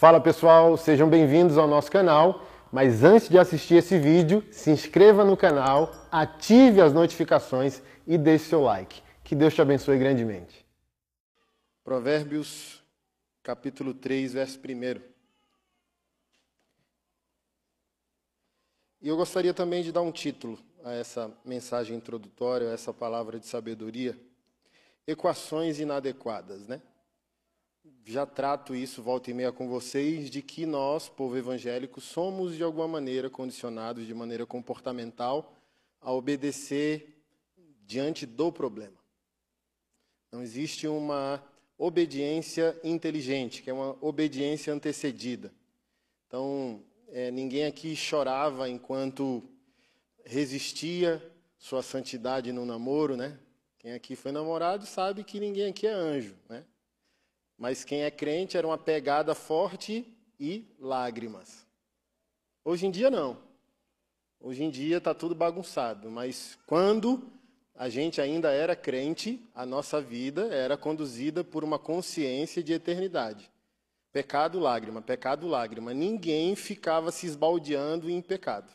Fala pessoal, sejam bem-vindos ao nosso canal. Mas antes de assistir esse vídeo, se inscreva no canal, ative as notificações e deixe seu like. Que Deus te abençoe grandemente. Provérbios, capítulo 3, verso 1. E eu gostaria também de dar um título a essa mensagem introdutória, a essa palavra de sabedoria. Equações inadequadas, né? Já trato isso volta e meia com vocês de que nós, povo evangélico, somos de alguma maneira condicionados de maneira comportamental a obedecer diante do problema. Não existe uma obediência inteligente, que é uma obediência antecedida. Então, é, ninguém aqui chorava enquanto resistia sua santidade no namoro, né? Quem aqui foi namorado sabe que ninguém aqui é anjo, né? Mas quem é crente era uma pegada forte e lágrimas. Hoje em dia não. Hoje em dia está tudo bagunçado, mas quando a gente ainda era crente, a nossa vida era conduzida por uma consciência de eternidade. Pecado, lágrima, pecado, lágrima. Ninguém ficava se esbaldeando em pecado.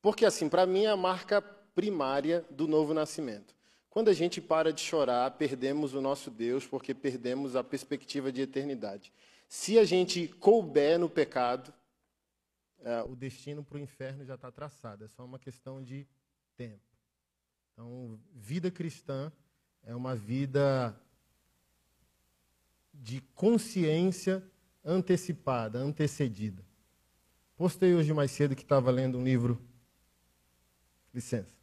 Porque, assim, para mim é a marca primária do novo nascimento. Quando a gente para de chorar, perdemos o nosso Deus, porque perdemos a perspectiva de eternidade. Se a gente couber no pecado, é, o destino para o inferno já está traçado, é só uma questão de tempo. Então, vida cristã é uma vida de consciência antecipada, antecedida. Postei hoje mais cedo que estava lendo um livro Licença.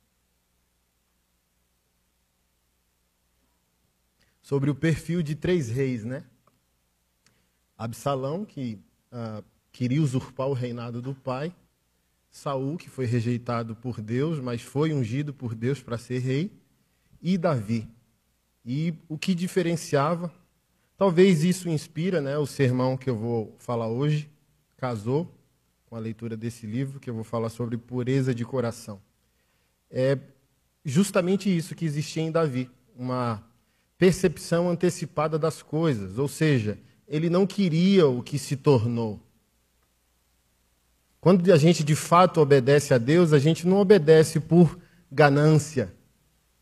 Sobre o perfil de três reis, né? Absalão, que ah, queria usurpar o reinado do pai. Saul, que foi rejeitado por Deus, mas foi ungido por Deus para ser rei. E Davi. E o que diferenciava, talvez isso inspira né, o sermão que eu vou falar hoje, casou com a leitura desse livro, que eu vou falar sobre pureza de coração é justamente isso que existia em Davi, uma percepção antecipada das coisas, ou seja, ele não queria o que se tornou. Quando a gente de fato obedece a Deus, a gente não obedece por ganância,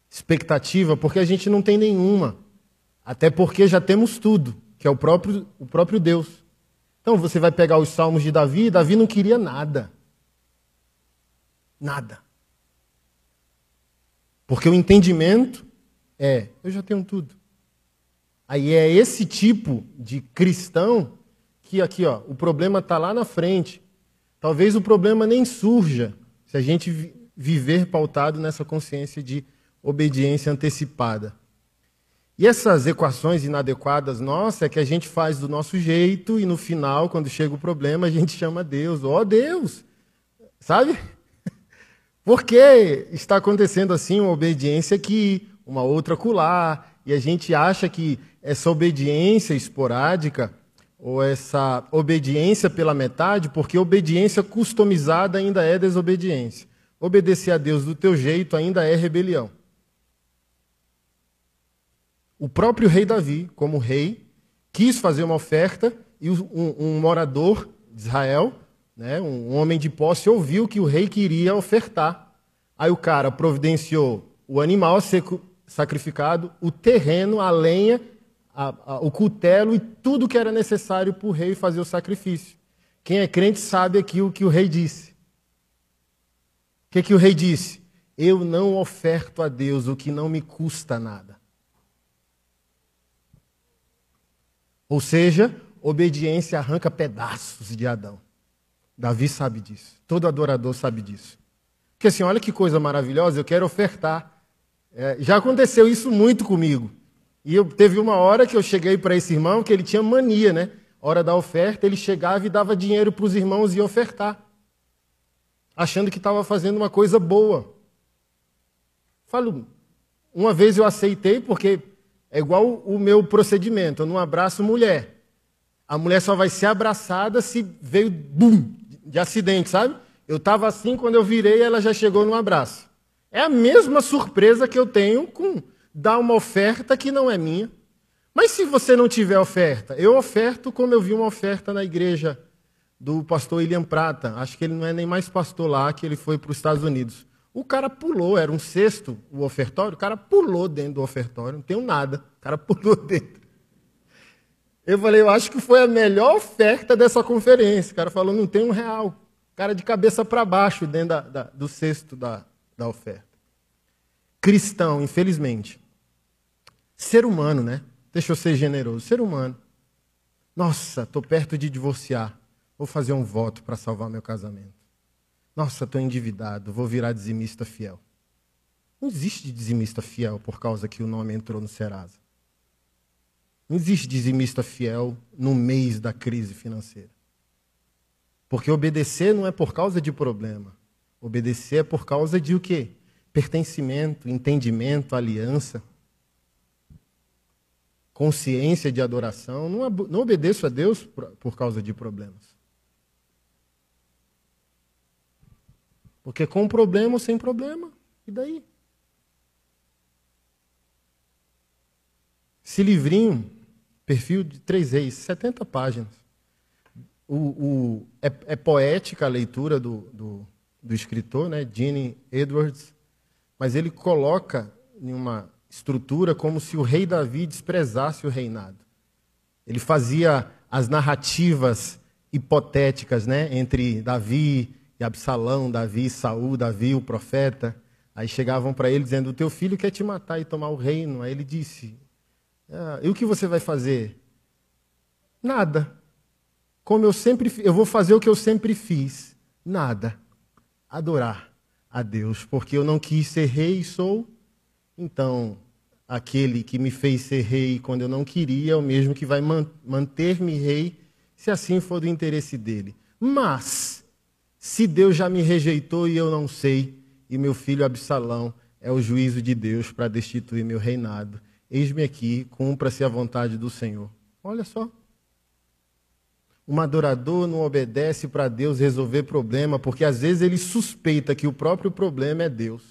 expectativa, porque a gente não tem nenhuma. Até porque já temos tudo, que é o próprio, o próprio Deus. Então você vai pegar os salmos de Davi, Davi não queria nada. Nada. Porque o entendimento é, eu já tenho tudo. Aí é esse tipo de cristão que aqui, ó, o problema está lá na frente. Talvez o problema nem surja se a gente viver pautado nessa consciência de obediência antecipada. E essas equações inadequadas, nossa, é que a gente faz do nosso jeito e no final, quando chega o problema, a gente chama Deus. Ó oh, Deus! Sabe? Por que está acontecendo assim uma obediência aqui, uma outra acolá, e a gente acha que essa obediência esporádica ou essa obediência pela metade, porque obediência customizada ainda é desobediência. Obedecer a Deus do teu jeito ainda é rebelião. O próprio rei Davi, como rei, quis fazer uma oferta e um, um morador de Israel né, um homem de posse ouviu que o rei queria ofertar. Aí o cara providenciou o animal a ser sacrificado, o terreno, a lenha, a, a, o cutelo e tudo que era necessário para o rei fazer o sacrifício. Quem é crente sabe aqui o que o rei disse. O que, que o rei disse? Eu não oferto a Deus o que não me custa nada. Ou seja, obediência arranca pedaços de Adão. Davi sabe disso. Todo adorador sabe disso. Porque assim, olha que coisa maravilhosa, eu quero ofertar. É, já aconteceu isso muito comigo. E eu teve uma hora que eu cheguei para esse irmão que ele tinha mania, né? Hora da oferta, ele chegava e dava dinheiro para os irmãos e ofertar. Achando que estava fazendo uma coisa boa. Falo, uma vez eu aceitei, porque é igual o meu procedimento, eu não abraço mulher. A mulher só vai ser abraçada se veio, bum, de acidente, sabe? Eu estava assim, quando eu virei, ela já chegou no abraço. É a mesma surpresa que eu tenho com dar uma oferta que não é minha. Mas se você não tiver oferta, eu oferto como eu vi uma oferta na igreja do pastor William Prata. Acho que ele não é nem mais pastor lá, que ele foi para os Estados Unidos. O cara pulou, era um cesto o ofertório, o cara pulou dentro do ofertório, não tem nada, o cara pulou dentro. Eu falei, eu acho que foi a melhor oferta dessa conferência. O cara falou, não tem um real. O cara de cabeça para baixo dentro da, da, do cesto da, da oferta. Cristão, infelizmente. Ser humano, né? Deixa eu ser generoso. Ser humano. Nossa, estou perto de divorciar. Vou fazer um voto para salvar meu casamento. Nossa, estou endividado. Vou virar dizimista fiel. Não existe dizimista fiel por causa que o nome entrou no Serasa. Não existe dizimista fiel no mês da crise financeira. Porque obedecer não é por causa de problema. Obedecer é por causa de o quê? Pertencimento, entendimento, aliança, consciência de adoração. Não, não obedeço a Deus por, por causa de problemas. Porque com problema ou sem problema, e daí? Esse livrinho, perfil de três reis, 70 páginas. O, o, é, é, poética a leitura do, do, do escritor, né, Gene Edwards, mas ele coloca em uma estrutura como se o rei Davi desprezasse o reinado. Ele fazia as narrativas hipotéticas né, entre Davi e Absalão, Davi, Saul, Davi, o profeta. Aí chegavam para ele dizendo: O teu filho quer te matar e tomar o reino. Aí ele disse: ah, E o que você vai fazer? Nada. Como eu sempre eu vou fazer o que eu sempre fiz. Nada. Adorar a Deus, porque eu não quis ser rei e sou. Então, aquele que me fez ser rei quando eu não queria é o mesmo que vai manter-me rei, se assim for do interesse dele. Mas se Deus já me rejeitou e eu não sei, e meu filho Absalão é o juízo de Deus para destituir meu reinado, eis-me aqui, cumpra-se a vontade do Senhor. Olha só. Um adorador não obedece para Deus resolver problema, porque às vezes ele suspeita que o próprio problema é Deus,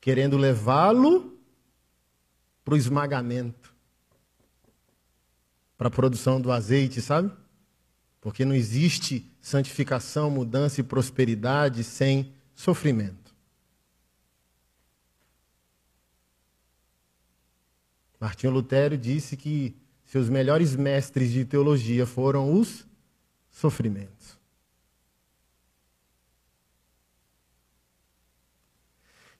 querendo levá-lo para o esmagamento, para a produção do azeite, sabe? Porque não existe santificação, mudança e prosperidade sem sofrimento. Martinho Lutero disse que seus melhores mestres de teologia foram os sofrimentos.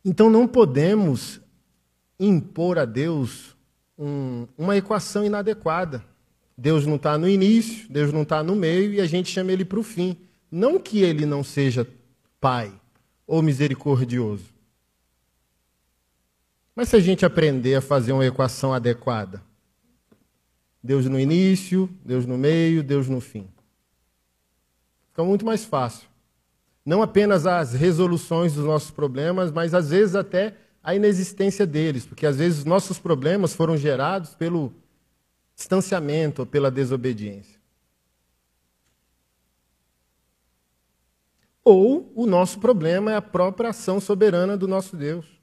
Então não podemos impor a Deus um, uma equação inadequada. Deus não está no início, Deus não está no meio e a gente chama ele para o fim. Não que ele não seja Pai ou misericordioso. Mas se a gente aprender a fazer uma equação adequada, Deus no início, Deus no meio, Deus no fim. Fica muito mais fácil. Não apenas as resoluções dos nossos problemas, mas às vezes até a inexistência deles, porque às vezes nossos problemas foram gerados pelo distanciamento ou pela desobediência. Ou o nosso problema é a própria ação soberana do nosso Deus.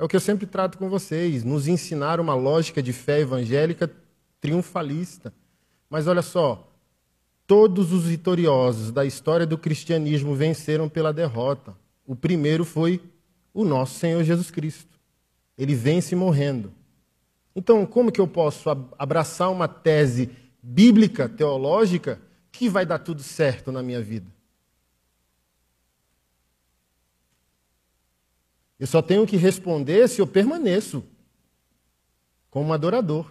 É o que eu sempre trato com vocês, nos ensinar uma lógica de fé evangélica triunfalista. Mas olha só, todos os vitoriosos da história do cristianismo venceram pela derrota. O primeiro foi o nosso Senhor Jesus Cristo. Ele vence morrendo. Então, como que eu posso abraçar uma tese bíblica, teológica, que vai dar tudo certo na minha vida? Eu só tenho que responder se eu permaneço como adorador.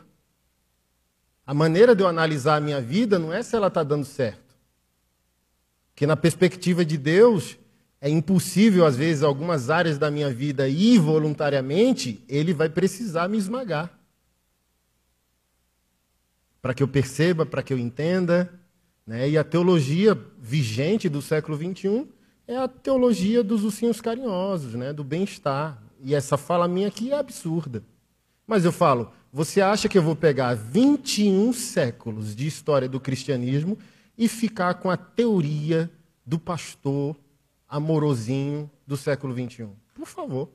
A maneira de eu analisar a minha vida não é se ela está dando certo. Porque na perspectiva de Deus, é impossível, às vezes, algumas áreas da minha vida ir voluntariamente, ele vai precisar me esmagar para que eu perceba, para que eu entenda. Né? E a teologia vigente do século XXI é a teologia dos ursinhos carinhosos, né? do bem-estar. E essa fala minha aqui é absurda. Mas eu falo, você acha que eu vou pegar 21 séculos de história do cristianismo e ficar com a teoria do pastor amorosinho do século XXI? Por favor.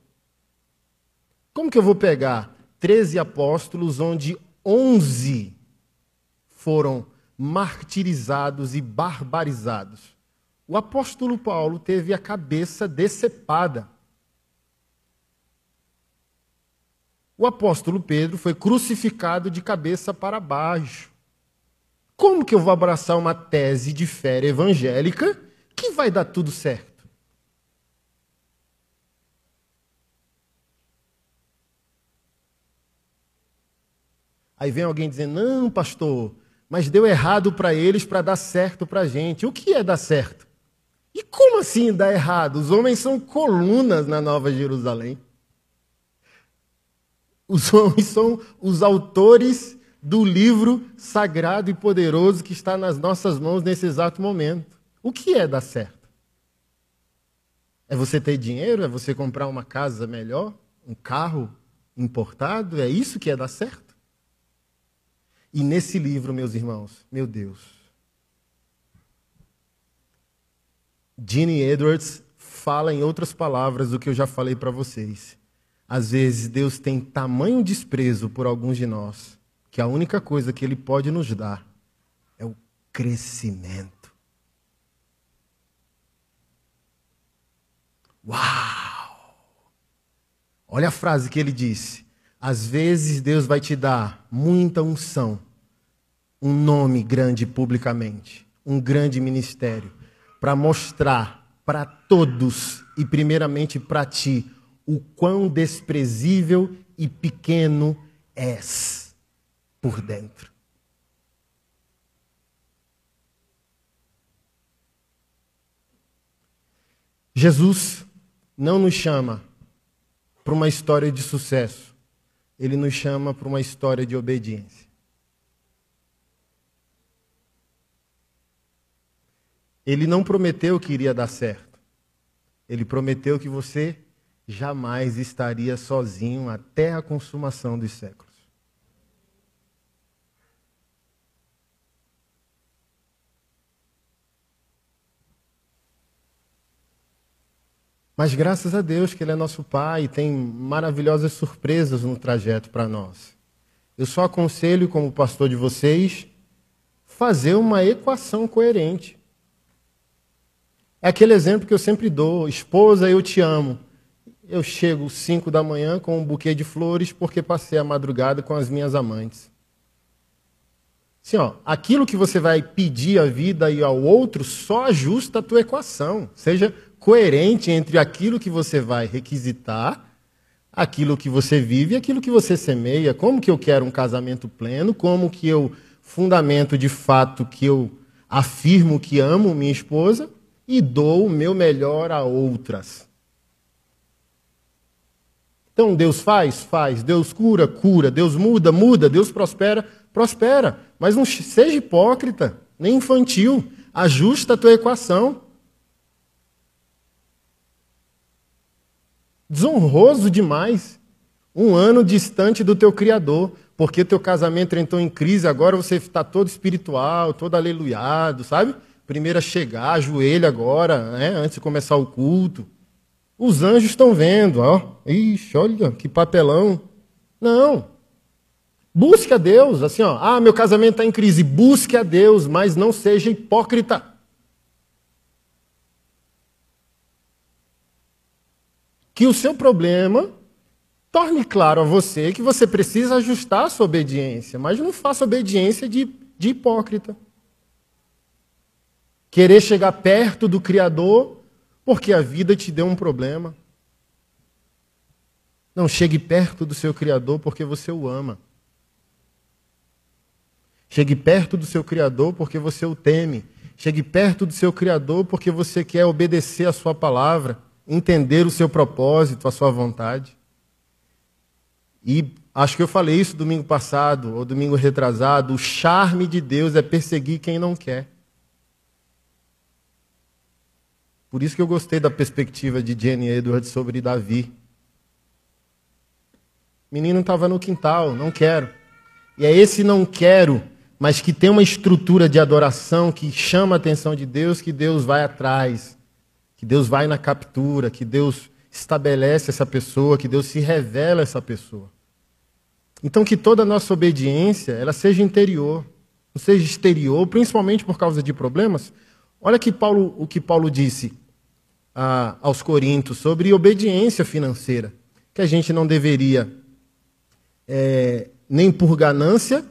Como que eu vou pegar 13 apóstolos, onde 11 foram martirizados e barbarizados. O apóstolo Paulo teve a cabeça decepada. O apóstolo Pedro foi crucificado de cabeça para baixo. Como que eu vou abraçar uma tese de fé evangélica que vai dar tudo certo? Aí vem alguém dizendo: não, pastor, mas deu errado para eles para dar certo para a gente. O que é dar certo? E como assim dar errado? Os homens são colunas na Nova Jerusalém. Os homens são os autores do livro sagrado e poderoso que está nas nossas mãos nesse exato momento. O que é dar certo? É você ter dinheiro? É você comprar uma casa melhor? Um carro importado? É isso que é dar certo? E nesse livro, meus irmãos, meu Deus, Gene Edwards fala em outras palavras do que eu já falei para vocês. Às vezes Deus tem tamanho desprezo por alguns de nós que a única coisa que Ele pode nos dar é o crescimento. Uau! Olha a frase que ele disse. Às vezes Deus vai te dar muita unção, um nome grande publicamente, um grande ministério, para mostrar para todos e primeiramente para ti o quão desprezível e pequeno és por dentro. Jesus não nos chama para uma história de sucesso ele nos chama para uma história de obediência. Ele não prometeu que iria dar certo. Ele prometeu que você jamais estaria sozinho até a consumação dos séculos. Mas graças a Deus que Ele é nosso Pai e tem maravilhosas surpresas no trajeto para nós. Eu só aconselho, como pastor de vocês, fazer uma equação coerente. É aquele exemplo que eu sempre dou: esposa, eu te amo. Eu chego 5 da manhã com um buquê de flores porque passei a madrugada com as minhas amantes. Assim, ó, aquilo que você vai pedir à vida e ao outro só ajusta a tua equação. Seja coerente entre aquilo que você vai requisitar, aquilo que você vive e aquilo que você semeia. Como que eu quero um casamento pleno? Como que eu fundamento de fato que eu afirmo que amo minha esposa e dou o meu melhor a outras? Então Deus faz, faz. Deus cura, cura. Deus muda, muda. Deus prospera, prospera. Mas não seja hipócrita, nem infantil. Ajusta a tua equação. Desonroso demais. Um ano distante do teu Criador, porque teu casamento entrou em crise, agora você está todo espiritual, todo aleluiado, sabe? Primeiro a chegar, ajoelha agora, né? antes de começar o culto. Os anjos estão vendo, ó. Ixi, olha que papelão. Não. Busque a Deus, assim, ó. Ah, meu casamento está em crise. Busque a Deus, mas não seja hipócrita. que o seu problema torne claro a você que você precisa ajustar a sua obediência, mas não faça obediência de, de hipócrita. Querer chegar perto do Criador porque a vida te deu um problema. Não chegue perto do seu Criador porque você o ama. Chegue perto do seu Criador porque você o teme. Chegue perto do seu Criador porque você quer obedecer a sua palavra entender o seu propósito, a sua vontade. E acho que eu falei isso domingo passado, ou domingo retrasado: o charme de Deus é perseguir quem não quer. Por isso que eu gostei da perspectiva de Jenny Edwards sobre Davi. Menino estava no quintal, não quero. E é esse não quero, mas que tem uma estrutura de adoração que chama a atenção de Deus, que Deus vai atrás que Deus vai na captura, que Deus estabelece essa pessoa, que Deus se revela essa pessoa. Então que toda a nossa obediência, ela seja interior, não seja exterior, principalmente por causa de problemas. Olha que Paulo, o que Paulo disse ah, aos Coríntios sobre obediência financeira, que a gente não deveria é, nem por ganância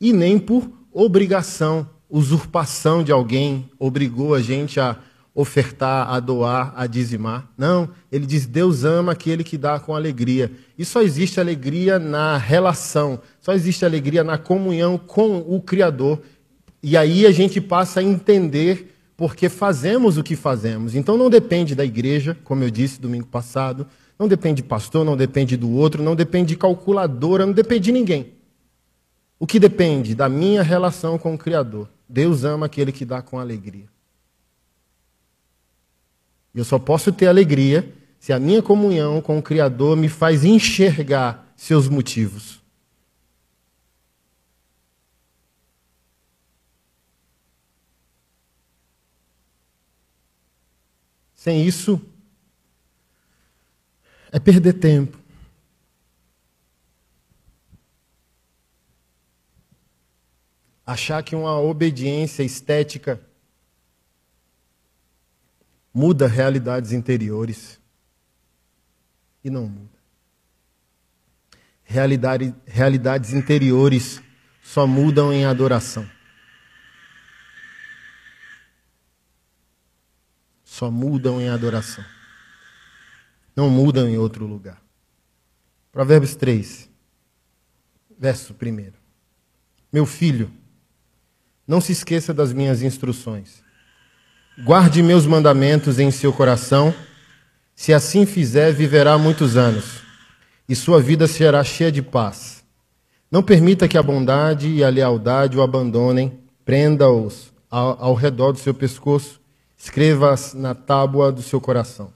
e nem por obrigação, usurpação de alguém obrigou a gente a ofertar, a doar, a dizimar. Não, ele diz: Deus ama aquele que dá com alegria. E só existe alegria na relação, só existe alegria na comunhão com o Criador. E aí a gente passa a entender porque fazemos o que fazemos. Então não depende da igreja, como eu disse domingo passado, não depende de pastor, não depende do outro, não depende de calculadora, não depende de ninguém. O que depende da minha relação com o Criador. Deus ama aquele que dá com alegria. Eu só posso ter alegria se a minha comunhão com o Criador me faz enxergar seus motivos. Sem isso, é perder tempo. Achar que uma obediência estética muda realidades interiores. E não muda. Realidade, realidades interiores só mudam em adoração. Só mudam em adoração. Não mudam em outro lugar. Provérbios 3, verso 1. Meu filho, não se esqueça das minhas instruções Guarde meus mandamentos em seu coração. Se assim fizer, viverá muitos anos, e sua vida será cheia de paz. Não permita que a bondade e a lealdade o abandonem. Prenda-os ao, ao redor do seu pescoço. Escreva-as na tábua do seu coração.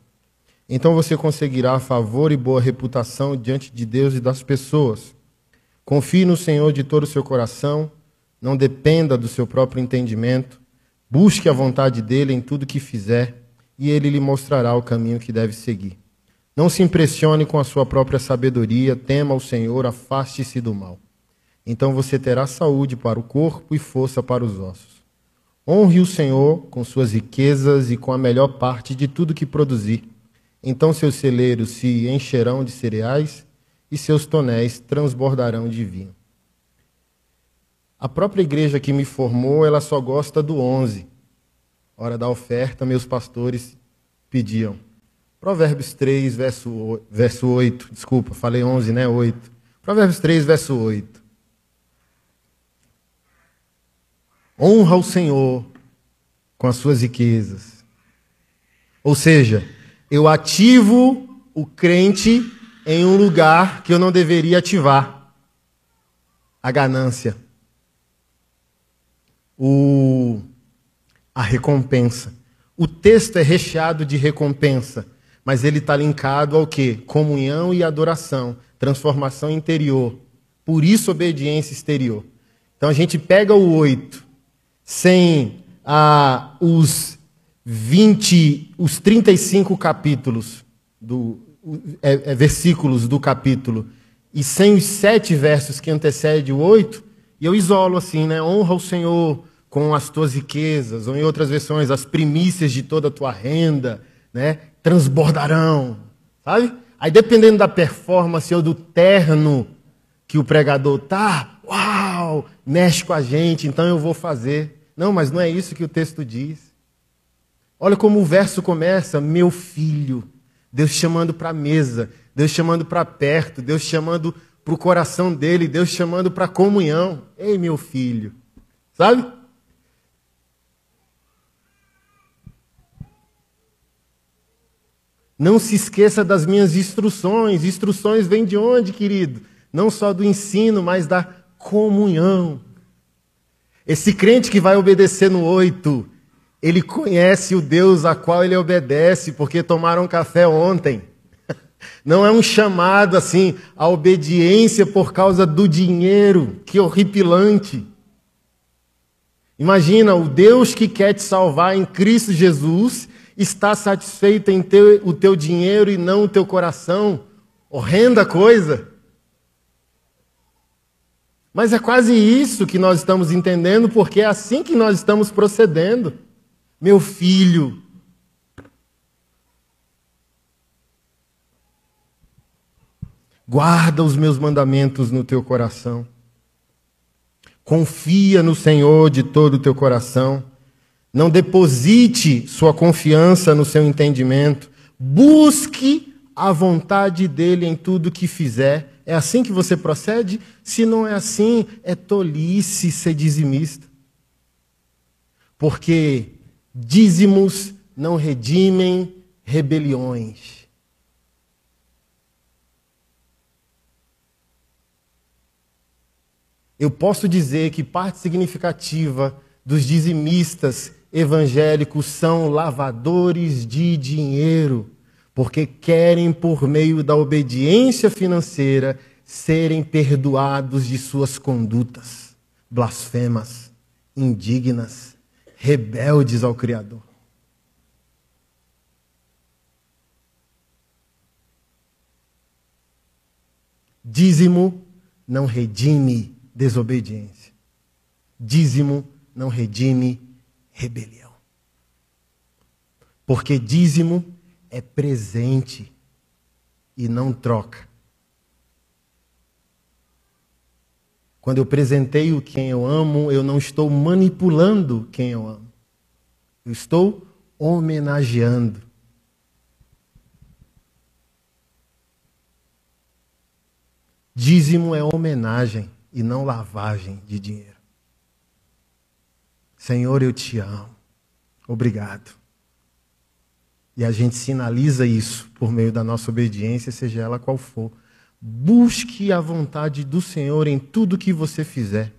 Então você conseguirá favor e boa reputação diante de Deus e das pessoas. Confie no Senhor de todo o seu coração. Não dependa do seu próprio entendimento. Busque a vontade dele em tudo que fizer, e ele lhe mostrará o caminho que deve seguir. Não se impressione com a sua própria sabedoria, tema o Senhor, afaste-se do mal. Então você terá saúde para o corpo e força para os ossos. Honre o Senhor com suas riquezas e com a melhor parte de tudo que produzir. Então seus celeiros se encherão de cereais e seus tonéis transbordarão de vinho. A própria igreja que me formou, ela só gosta do 11. Hora da oferta, meus pastores pediam. Provérbios 3, verso, verso 8. Desculpa, falei 11, né? 8. Provérbios 3, verso 8. Honra o Senhor com as suas riquezas. Ou seja, eu ativo o crente em um lugar que eu não deveria ativar a ganância o, a recompensa. O texto é recheado de recompensa, mas ele está linkado ao que? Comunhão e adoração, transformação interior. Por isso, obediência exterior. Então a gente pega o 8 sem ah, os 20, os 35 capítulos, do, é, é, versículos do capítulo, e sem os sete versos que antecedem o 8, e eu isolo assim, né? Honra o Senhor com as tuas riquezas, ou em outras versões, as primícias de toda a tua renda, né, transbordarão, sabe? Aí dependendo da performance ou do terno que o pregador tá, uau, mexe com a gente, então eu vou fazer. Não, mas não é isso que o texto diz. Olha como o verso começa, meu filho, Deus chamando para a mesa, Deus chamando para perto, Deus chamando para o coração dele, Deus chamando para a comunhão. Ei, meu filho, sabe? Não se esqueça das minhas instruções. Instruções vêm de onde, querido? Não só do ensino, mas da comunhão. Esse crente que vai obedecer no oito, ele conhece o Deus a qual ele obedece, porque tomaram café ontem. Não é um chamado assim à obediência por causa do dinheiro, que horripilante. Imagina o Deus que quer te salvar em Cristo Jesus está satisfeito em ter o teu dinheiro e não o teu coração. Horrenda coisa. Mas é quase isso que nós estamos entendendo, porque é assim que nós estamos procedendo. Meu filho, guarda os meus mandamentos no teu coração. Confia no Senhor de todo o teu coração. Não deposite sua confiança no seu entendimento. Busque a vontade dele em tudo que fizer. É assim que você procede? Se não é assim, é tolice ser dizimista. Porque dízimos não redimem rebeliões. Eu posso dizer que parte significativa dos dizimistas evangélicos são lavadores de dinheiro, porque querem, por meio da obediência financeira, serem perdoados de suas condutas blasfemas, indignas, rebeldes ao Criador. Dízimo não redime desobediência. Dízimo não redime rebelião. Porque dízimo é presente e não troca. Quando eu presenteio quem eu amo, eu não estou manipulando quem eu amo. Eu estou homenageando. Dízimo é homenagem e não lavagem de dinheiro. Senhor, eu te amo. Obrigado. E a gente sinaliza isso por meio da nossa obediência, seja ela qual for. Busque a vontade do Senhor em tudo que você fizer.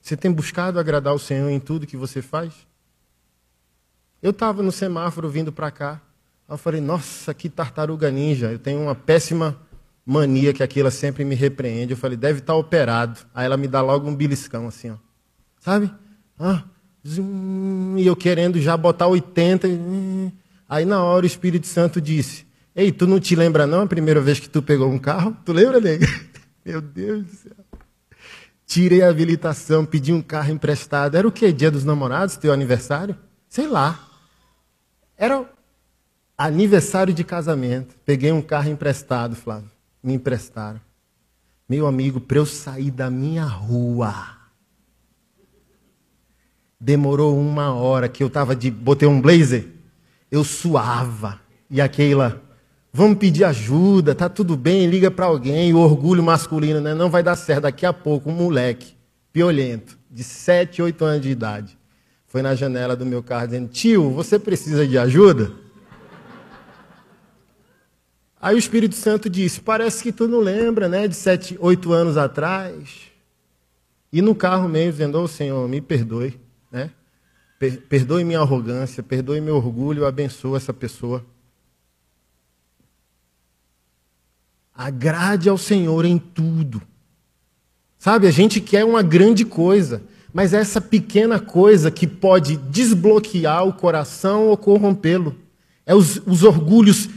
Você tem buscado agradar o Senhor em tudo que você faz? Eu estava no semáforo vindo para cá. Eu falei, nossa, que tartaruga ninja. Eu tenho uma péssima mania que aquilo sempre me repreende. Eu falei, deve estar tá operado. Aí ela me dá logo um beliscão assim, ó. Sabe? Ah, e eu querendo já botar 80. Aí na hora o Espírito Santo disse: Ei, tu não te lembra não a primeira vez que tu pegou um carro? Tu lembra, nega? Meu Deus do céu. Tirei a habilitação, pedi um carro emprestado. Era o quê? Dia dos namorados, teu aniversário? Sei lá. Era aniversário de casamento. Peguei um carro emprestado, Flávio me emprestaram. Meu amigo, para eu sair da minha rua, demorou uma hora que eu estava de. Botei um blazer, eu suava. E aquela, vamos pedir ajuda, tá tudo bem, liga para alguém. O orgulho masculino, né? Não vai dar certo. Daqui a pouco, um moleque, piolento, de 7, 8 anos de idade, foi na janela do meu carro dizendo: Tio, você precisa de ajuda? Aí o Espírito Santo disse: Parece que tu não lembra, né? De sete, oito anos atrás. E no carro mesmo, dizendo: Ô oh, Senhor, me perdoe? Perdoe minha arrogância, perdoe meu orgulho, abençoa essa pessoa. Agrade ao Senhor em tudo. Sabe, a gente quer uma grande coisa, mas é essa pequena coisa que pode desbloquear o coração ou corrompê-lo. É os, os orgulhos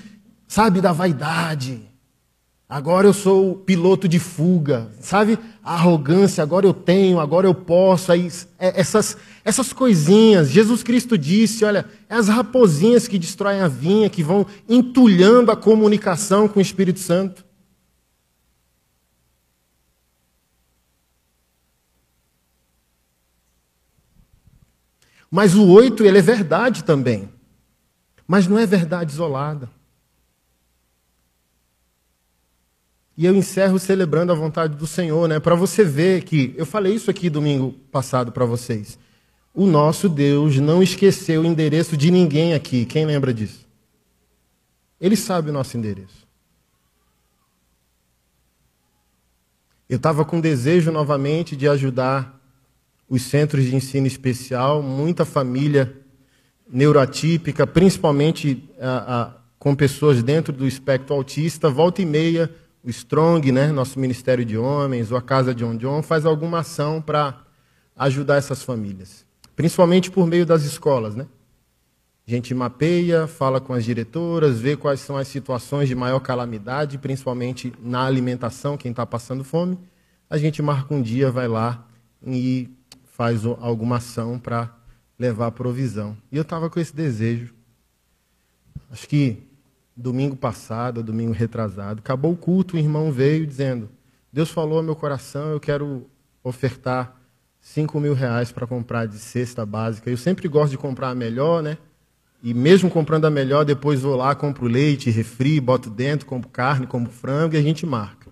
sabe, da vaidade. Agora eu sou piloto de fuga, sabe? A arrogância, agora eu tenho, agora eu posso. Aí, é, essas, essas coisinhas. Jesus Cristo disse: olha, é as raposinhas que destroem a vinha, que vão entulhando a comunicação com o Espírito Santo. Mas o oito, ele é verdade também. Mas não é verdade isolada. E eu encerro celebrando a vontade do Senhor, né? Para você ver que eu falei isso aqui domingo passado para vocês. O nosso Deus não esqueceu o endereço de ninguém aqui. Quem lembra disso? Ele sabe o nosso endereço. Eu estava com desejo novamente de ajudar os centros de ensino especial, muita família neuroatípica, principalmente a, a, com pessoas dentro do espectro autista, volta e meia o Strong, né, nosso Ministério de Homens, ou a Casa John John, faz alguma ação para ajudar essas famílias, principalmente por meio das escolas. Né? A gente mapeia, fala com as diretoras, vê quais são as situações de maior calamidade, principalmente na alimentação, quem está passando fome. A gente marca um dia, vai lá e faz alguma ação para levar a provisão. E eu estava com esse desejo. Acho que domingo passado, domingo retrasado, acabou o culto, o irmão veio dizendo: Deus falou ao meu coração, eu quero ofertar 5 mil reais para comprar de cesta básica. Eu sempre gosto de comprar a melhor, né? E mesmo comprando a melhor, depois vou lá, compro leite, refri, boto dentro, compro carne, compro frango e a gente marca.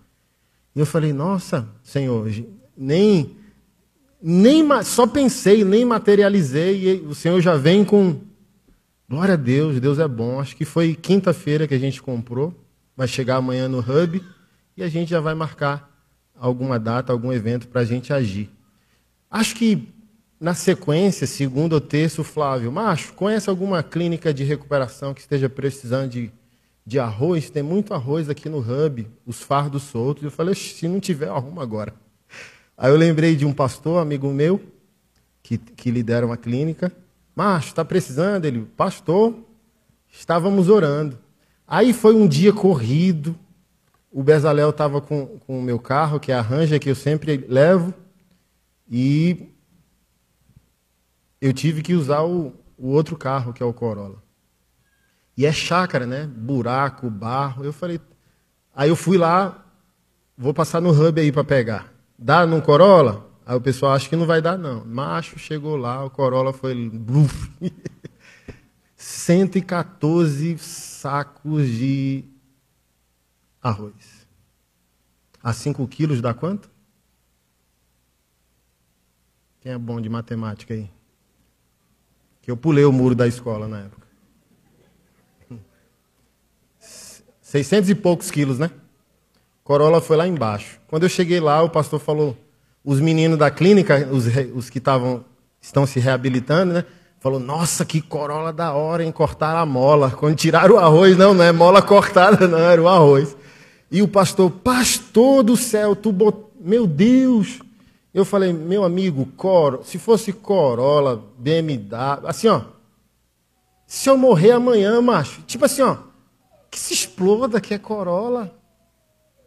E eu falei, nossa, Senhor, nem, nem só pensei, nem materializei, e o Senhor já vem com. Glória a Deus, Deus é bom. Acho que foi quinta-feira que a gente comprou, vai chegar amanhã no Hub, e a gente já vai marcar alguma data, algum evento para a gente agir. Acho que na sequência, segundo o texto, Flávio, macho, conhece alguma clínica de recuperação que esteja precisando de, de arroz? Tem muito arroz aqui no hub, os fardos soltos. Eu falei, se não tiver, arruma agora. Aí eu lembrei de um pastor, amigo meu, que, que lidera uma clínica. Macho, está precisando? Ele, pastor, estávamos orando. Aí foi um dia corrido. O Bezalel estava com, com o meu carro, que é a Ranger, que eu sempre levo. E eu tive que usar o, o outro carro, que é o Corolla. E é chácara, né? Buraco, barro. Eu falei. Aí eu fui lá, vou passar no hub aí para pegar. Dá no Corolla? Aí o pessoal acha que não vai dar, não. Macho chegou lá, o Corolla foi. Bluf, 114 sacos de arroz. A 5 quilos dá quanto? Quem é bom de matemática aí? que eu pulei o muro da escola na época. 600 e poucos quilos, né? Corolla foi lá embaixo. Quando eu cheguei lá, o pastor falou, os meninos da clínica, os, os que estavam estão se reabilitando, né? Falou, nossa, que Corolla da hora, em cortar a mola. Quando tiraram o arroz, não, não é mola cortada, não, era o arroz. E o pastor, pastor do céu, tu bot... meu Deus, eu falei, meu amigo, Cor, se fosse Corolla, BMW, assim, ó. Se eu morrer amanhã, macho, tipo assim, ó, que se exploda que é Corolla.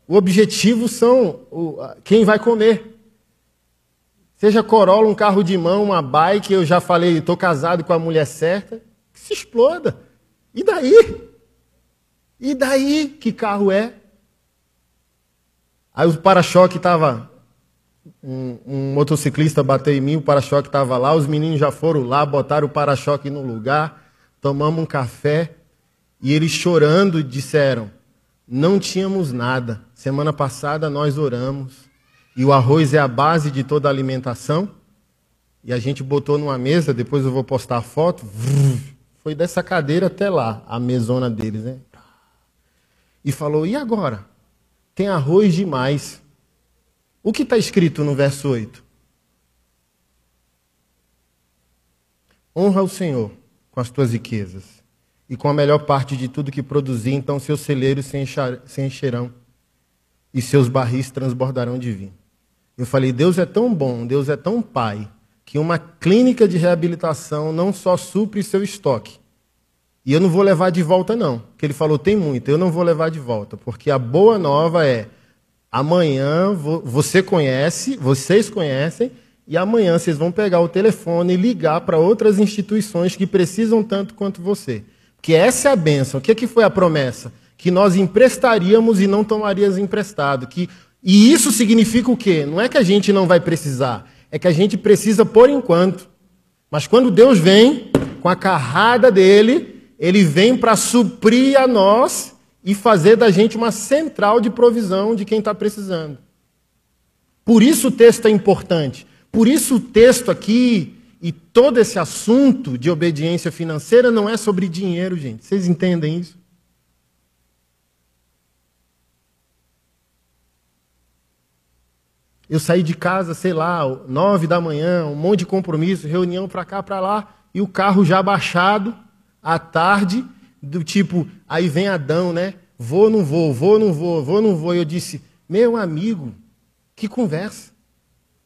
O objetivo são o, quem vai comer. Seja Corolla, um carro de mão, uma bike, eu já falei, estou casado com a mulher certa, que se exploda. E daí? E daí que carro é? Aí o para-choque estava um, um motociclista bateu em mim, o para-choque estava lá, os meninos já foram lá, botaram o para-choque no lugar, tomamos um café e eles chorando disseram: não tínhamos nada. Semana passada nós oramos e o arroz é a base de toda a alimentação. E a gente botou numa mesa, depois eu vou postar a foto. Foi dessa cadeira até lá, a mesona deles, né? E falou: e agora? Tem arroz demais. O que está escrito no verso 8? Honra o Senhor com as tuas riquezas e com a melhor parte de tudo que produzir, então seus celeiros se encherão e seus barris transbordarão de vinho. Eu falei, Deus é tão bom, Deus é tão pai, que uma clínica de reabilitação não só supre seu estoque. E eu não vou levar de volta, não. Porque ele falou, tem muito, eu não vou levar de volta. Porque a boa nova é Amanhã você conhece, vocês conhecem, e amanhã vocês vão pegar o telefone e ligar para outras instituições que precisam tanto quanto você. Que essa é a bênção. O que, é que foi a promessa? Que nós emprestaríamos e não tomaríamos emprestado. Que, e isso significa o quê? Não é que a gente não vai precisar, é que a gente precisa por enquanto. Mas quando Deus vem com a carrada dele, ele vem para suprir a nós e fazer da gente uma central de provisão de quem está precisando. Por isso o texto é importante. Por isso o texto aqui e todo esse assunto de obediência financeira não é sobre dinheiro, gente. Vocês entendem isso? Eu saí de casa, sei lá, nove da manhã, um monte de compromisso, reunião para cá, para lá, e o carro já baixado, à tarde, do tipo, aí vem Adão, né? Vou, não vou, vou, não vou, vou, não vou. Eu disse, meu amigo, que conversa.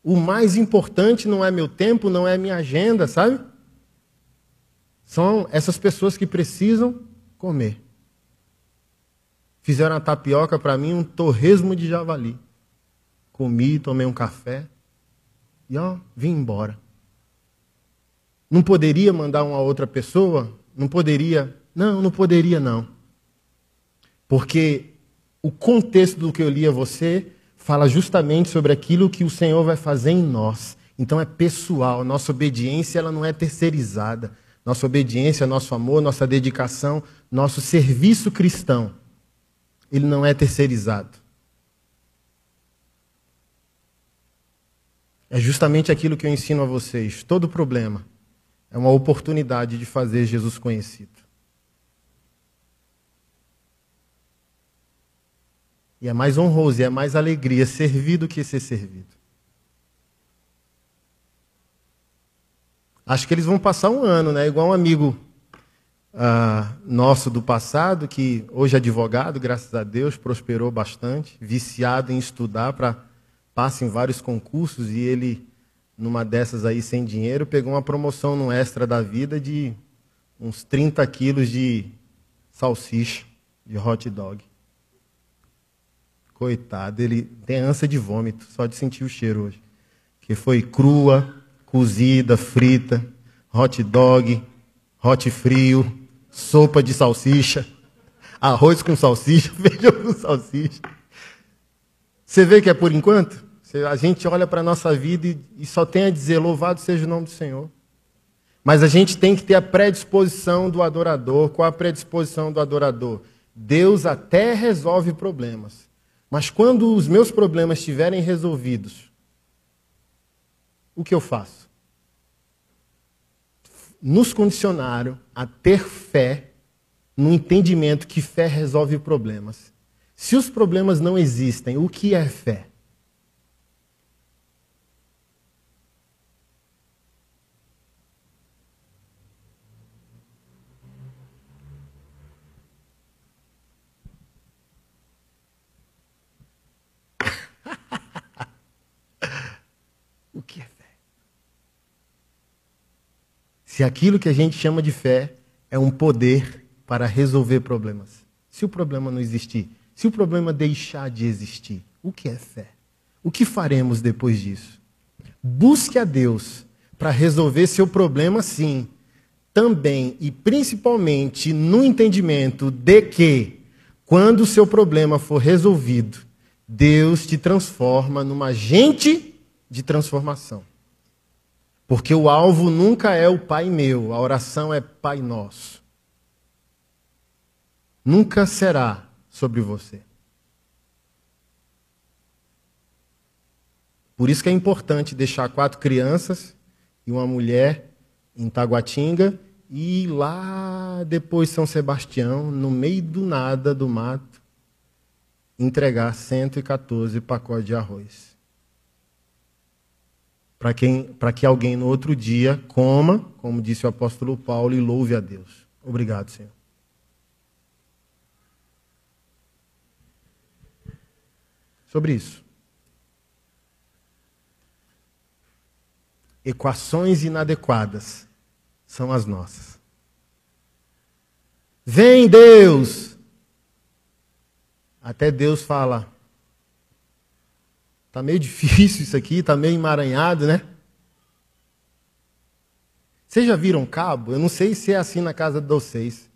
O mais importante não é meu tempo, não é minha agenda, sabe? São essas pessoas que precisam comer. Fizeram a tapioca para mim, um torresmo de javali. Comi, tomei um café e ó, vim embora. Não poderia mandar uma outra pessoa? Não poderia? Não, não poderia não. Porque o contexto do que eu li a você fala justamente sobre aquilo que o Senhor vai fazer em nós. Então é pessoal, nossa obediência ela não é terceirizada. Nossa obediência, nosso amor, nossa dedicação, nosso serviço cristão ele não é terceirizado. É justamente aquilo que eu ensino a vocês. Todo problema é uma oportunidade de fazer Jesus conhecido. E é mais honroso e é mais alegria servir do que ser servido. Acho que eles vão passar um ano, né? Igual um amigo uh, nosso do passado, que hoje é advogado, graças a Deus, prosperou bastante, viciado em estudar para passa em vários concursos e ele, numa dessas aí sem dinheiro, pegou uma promoção no extra da vida de uns 30 quilos de salsicha, de hot dog. Coitado, ele tem ânsia de vômito, só de sentir o cheiro hoje. Que foi crua, cozida, frita, hot dog, hot frio, sopa de salsicha, arroz com salsicha, feijão com salsicha. Você vê que é por enquanto? A gente olha para a nossa vida e só tem a dizer: louvado seja o nome do Senhor. Mas a gente tem que ter a predisposição do adorador. Qual a predisposição do adorador? Deus até resolve problemas. Mas quando os meus problemas estiverem resolvidos, o que eu faço? nos condicionaram a ter fé no entendimento que fé resolve problemas. Se os problemas não existem, o que é fé? o que é fé? Se aquilo que a gente chama de fé é um poder para resolver problemas. Se o problema não existir, se o problema deixar de existir, o que é fé? O que faremos depois disso? Busque a Deus para resolver seu problema, sim, também e principalmente no entendimento de que, quando o seu problema for resolvido, Deus te transforma numa agente de transformação. Porque o alvo nunca é o Pai meu, a oração é Pai nosso. Nunca será sobre você. Por isso que é importante deixar quatro crianças e uma mulher em Taguatinga e lá depois São Sebastião, no meio do nada do mato, entregar 114 pacotes de arroz para que alguém no outro dia coma, como disse o apóstolo Paulo, e louve a Deus. Obrigado, Senhor. Sobre isso. Equações inadequadas são as nossas. Vem Deus! Até Deus fala, Está meio difícil isso aqui, está meio emaranhado, né? Vocês já viram cabo? Eu não sei se é assim na casa de vocês.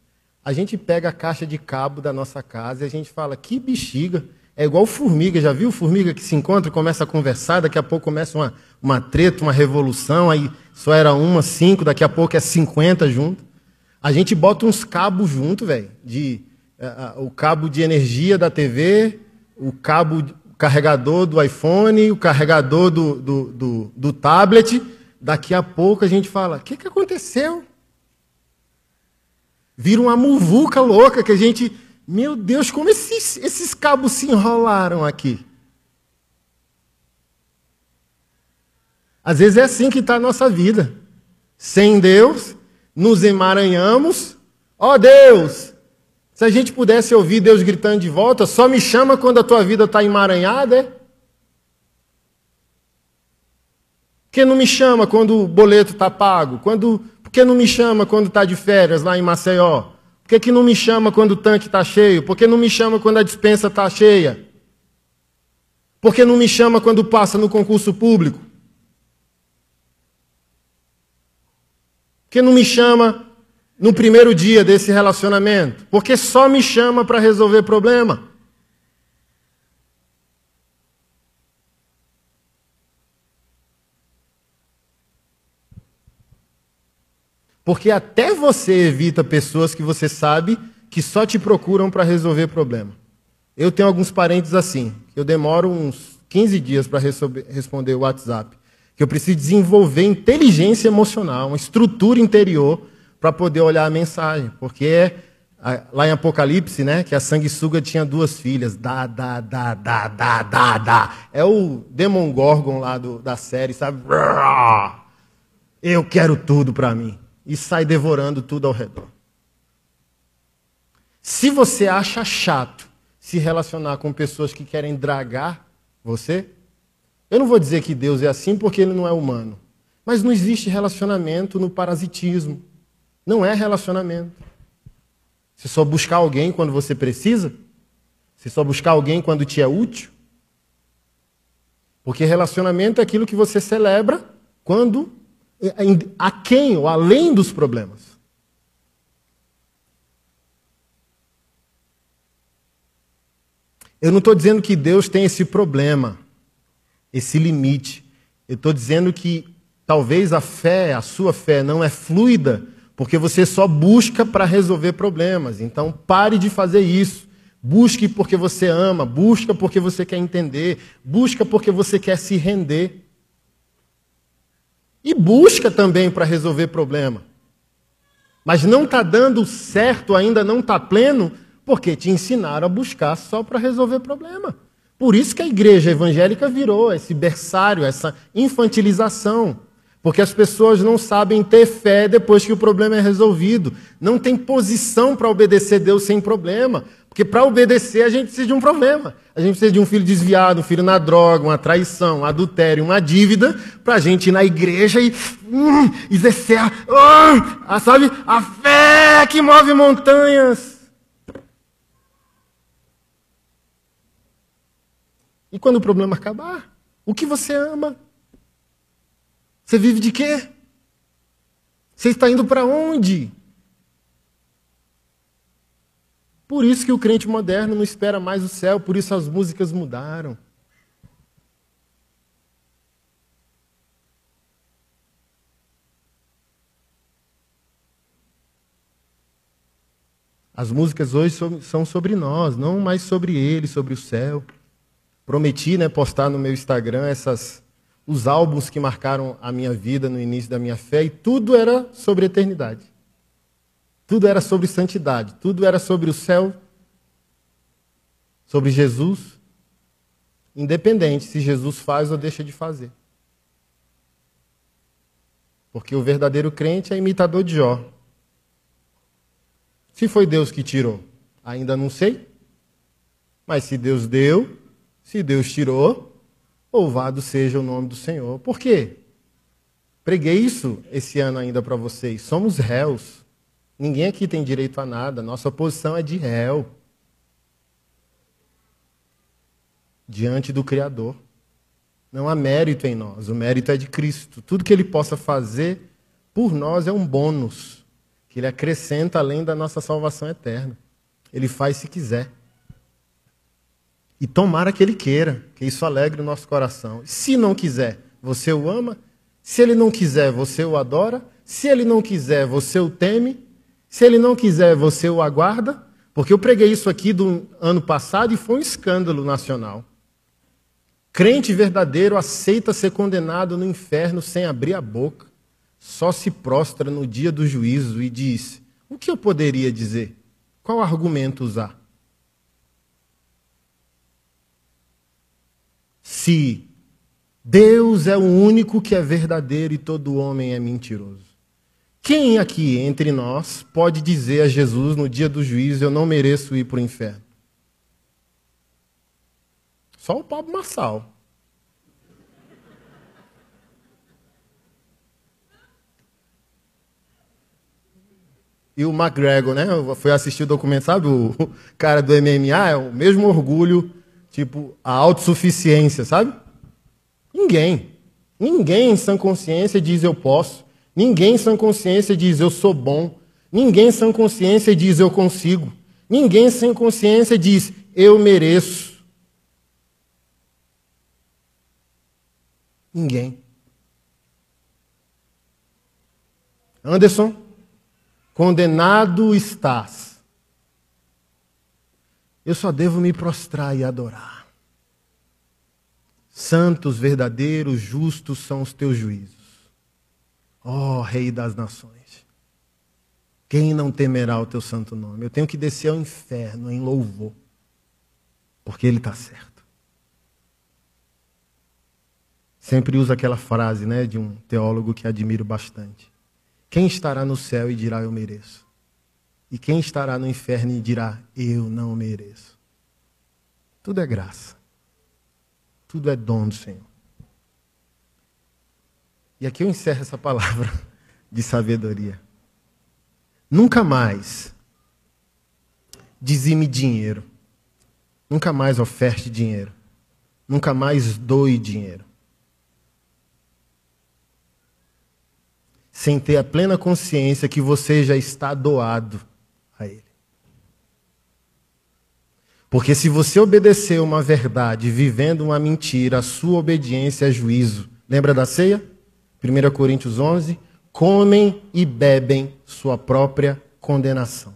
A gente pega a caixa de cabo da nossa casa e a gente fala, que bexiga. É igual formiga, já viu formiga que se encontra começa a conversar, daqui a pouco começa uma, uma treta, uma revolução, aí só era uma, cinco, daqui a pouco é cinquenta junto. A gente bota uns cabos junto, velho, de uh, o cabo de energia da TV, o cabo carregador do iPhone, o carregador do, do, do, do tablet. Daqui a pouco a gente fala: o que, que aconteceu? Vira uma muvuca louca que a gente. Meu Deus, como esses, esses cabos se enrolaram aqui? Às vezes é assim que está a nossa vida. Sem Deus, nos emaranhamos. Ó oh, Deus, se a gente pudesse ouvir Deus gritando de volta, só me chama quando a tua vida está emaranhada, é? Porque não me chama quando o boleto está pago? Quando, Por que não me chama quando está de férias lá em Maceió? Por que, que não me chama quando o tanque está cheio? Por que não me chama quando a dispensa está cheia? Por que não me chama quando passa no concurso público? Por que não me chama no primeiro dia desse relacionamento? Porque só me chama para resolver problema. Porque até você evita pessoas que você sabe que só te procuram para resolver problema. Eu tenho alguns parentes assim, eu demoro uns 15 dias para responder o WhatsApp. Que eu preciso desenvolver inteligência emocional, uma estrutura interior para poder olhar a mensagem. Porque lá em Apocalipse, né, que a sanguessuga tinha duas filhas. Dá, dá, dá, dá, dá, dá, dá. É o Demon Gorgon lá do, da série, sabe? Eu quero tudo para mim e sai devorando tudo ao redor. Se você acha chato se relacionar com pessoas que querem dragar você, eu não vou dizer que Deus é assim porque ele não é humano. Mas não existe relacionamento no parasitismo. Não é relacionamento. Você só buscar alguém quando você precisa? Você só buscar alguém quando te é útil? Porque relacionamento é aquilo que você celebra quando a quem ou além dos problemas. Eu não estou dizendo que Deus tem esse problema, esse limite. Eu estou dizendo que talvez a fé, a sua fé, não é fluida, porque você só busca para resolver problemas. Então pare de fazer isso. Busque porque você ama, busca porque você quer entender, busca porque você quer se render. E busca também para resolver problema. Mas não está dando certo, ainda não está pleno, porque te ensinaram a buscar só para resolver problema. Por isso que a igreja evangélica virou esse berçário, essa infantilização. Porque as pessoas não sabem ter fé depois que o problema é resolvido. Não tem posição para obedecer Deus sem problema. Porque para obedecer a gente precisa de um problema. A gente precisa de um filho desviado, um filho na droga, uma traição, um adultério, uma dívida, para a gente ir na igreja e hum, exercer a, oh, a, sabe, a fé que move montanhas. E quando o problema acabar, o que você ama? Você vive de quê? Você está indo para onde? Por isso que o crente moderno não espera mais o céu, por isso as músicas mudaram. As músicas hoje são sobre nós, não mais sobre ele, sobre o céu. Prometi né, postar no meu Instagram essas, os álbuns que marcaram a minha vida no início da minha fé, e tudo era sobre eternidade. Tudo era sobre santidade, tudo era sobre o céu, sobre Jesus, independente se Jesus faz ou deixa de fazer. Porque o verdadeiro crente é imitador de Jó. Se foi Deus que tirou, ainda não sei. Mas se Deus deu, se Deus tirou, louvado seja o nome do Senhor. Por quê? Preguei isso esse ano ainda para vocês. Somos réus. Ninguém aqui tem direito a nada. Nossa posição é de réu. Diante do Criador. Não há mérito em nós. O mérito é de Cristo. Tudo que Ele possa fazer por nós é um bônus. Que Ele acrescenta além da nossa salvação eterna. Ele faz se quiser. E tomara que Ele queira, que isso alegre o nosso coração. Se não quiser, você o ama. Se Ele não quiser, você o adora. Se Ele não quiser, você o teme. Se ele não quiser, você o aguarda, porque eu preguei isso aqui do ano passado e foi um escândalo nacional. Crente verdadeiro aceita ser condenado no inferno sem abrir a boca, só se prostra no dia do juízo e diz: O que eu poderia dizer? Qual argumento usar? Se Deus é o único que é verdadeiro e todo homem é mentiroso. Quem aqui entre nós pode dizer a Jesus no dia do juízo: Eu não mereço ir para o inferno? Só o Pablo Marçal. e o McGregor, né? Fui assistir o documento, sabe? O cara do MMA é o mesmo orgulho, tipo, a autossuficiência, sabe? Ninguém. Ninguém em sã consciência diz eu posso. Ninguém em sã consciência diz eu sou bom. Ninguém em sã consciência diz eu consigo. Ninguém sem consciência diz eu mereço. Ninguém. Anderson, condenado estás. Eu só devo me prostrar e adorar. Santos, verdadeiros, justos são os teus juízos. Ó oh, Rei das Nações. Quem não temerá o teu santo nome? Eu tenho que descer ao inferno em louvor, porque Ele está certo. Sempre uso aquela frase né, de um teólogo que admiro bastante. Quem estará no céu e dirá eu mereço? E quem estará no inferno e dirá eu não mereço? Tudo é graça. Tudo é dom do Senhor. E aqui eu encerro essa palavra de sabedoria. Nunca mais dizime dinheiro. Nunca mais oferte dinheiro. Nunca mais doe dinheiro. sem ter a plena consciência que você já está doado a Ele. Porque se você obedecer uma verdade vivendo uma mentira, a sua obediência é juízo. Lembra da ceia? 1 Coríntios 11. Comem e bebem sua própria condenação.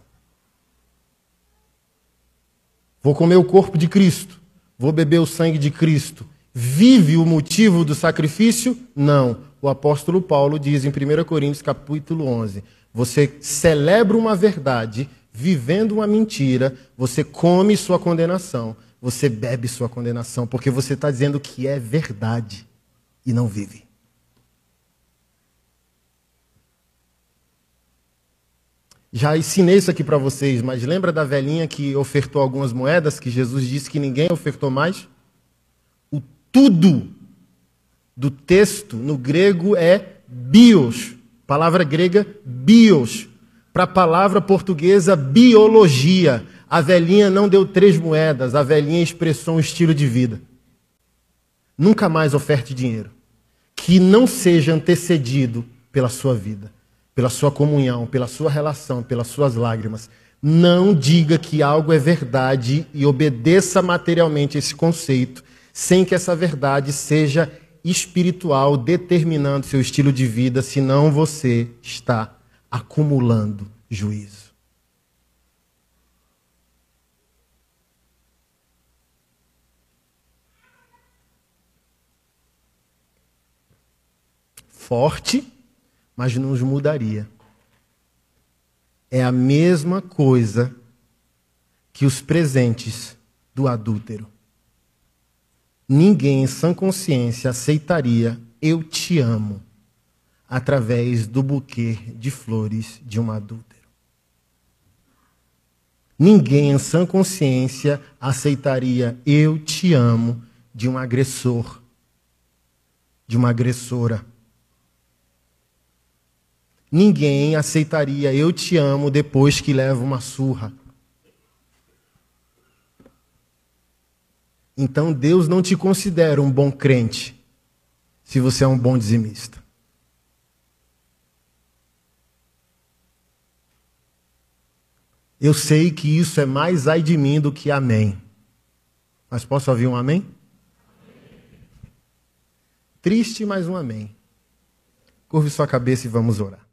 Vou comer o corpo de Cristo. Vou beber o sangue de Cristo. Vive o motivo do sacrifício? Não o apóstolo Paulo diz em 1 Coríntios capítulo 11: você celebra uma verdade vivendo uma mentira, você come sua condenação, você bebe sua condenação, porque você está dizendo que é verdade e não vive. Já ensinei isso aqui para vocês, mas lembra da velhinha que ofertou algumas moedas, que Jesus disse que ninguém ofertou mais? O tudo do texto no grego é bios, palavra grega bios, para a palavra portuguesa biologia. A velhinha não deu três moedas, a velhinha expressou um estilo de vida. Nunca mais oferte dinheiro que não seja antecedido pela sua vida, pela sua comunhão, pela sua relação, pelas suas lágrimas. Não diga que algo é verdade e obedeça materialmente esse conceito, sem que essa verdade seja espiritual determinando seu estilo de vida, senão você está acumulando juízo. Forte, mas não nos mudaria. É a mesma coisa que os presentes do adúltero. Ninguém em sã consciência aceitaria eu te amo através do buquê de flores de um adúltero. Ninguém em sã consciência aceitaria eu te amo de um agressor, de uma agressora. Ninguém aceitaria eu te amo depois que leva uma surra. Então Deus não te considera um bom crente se você é um bom dizimista. Eu sei que isso é mais ai de mim do que amém. Mas posso ouvir um amém? Triste, mas um amém. Curve sua cabeça e vamos orar.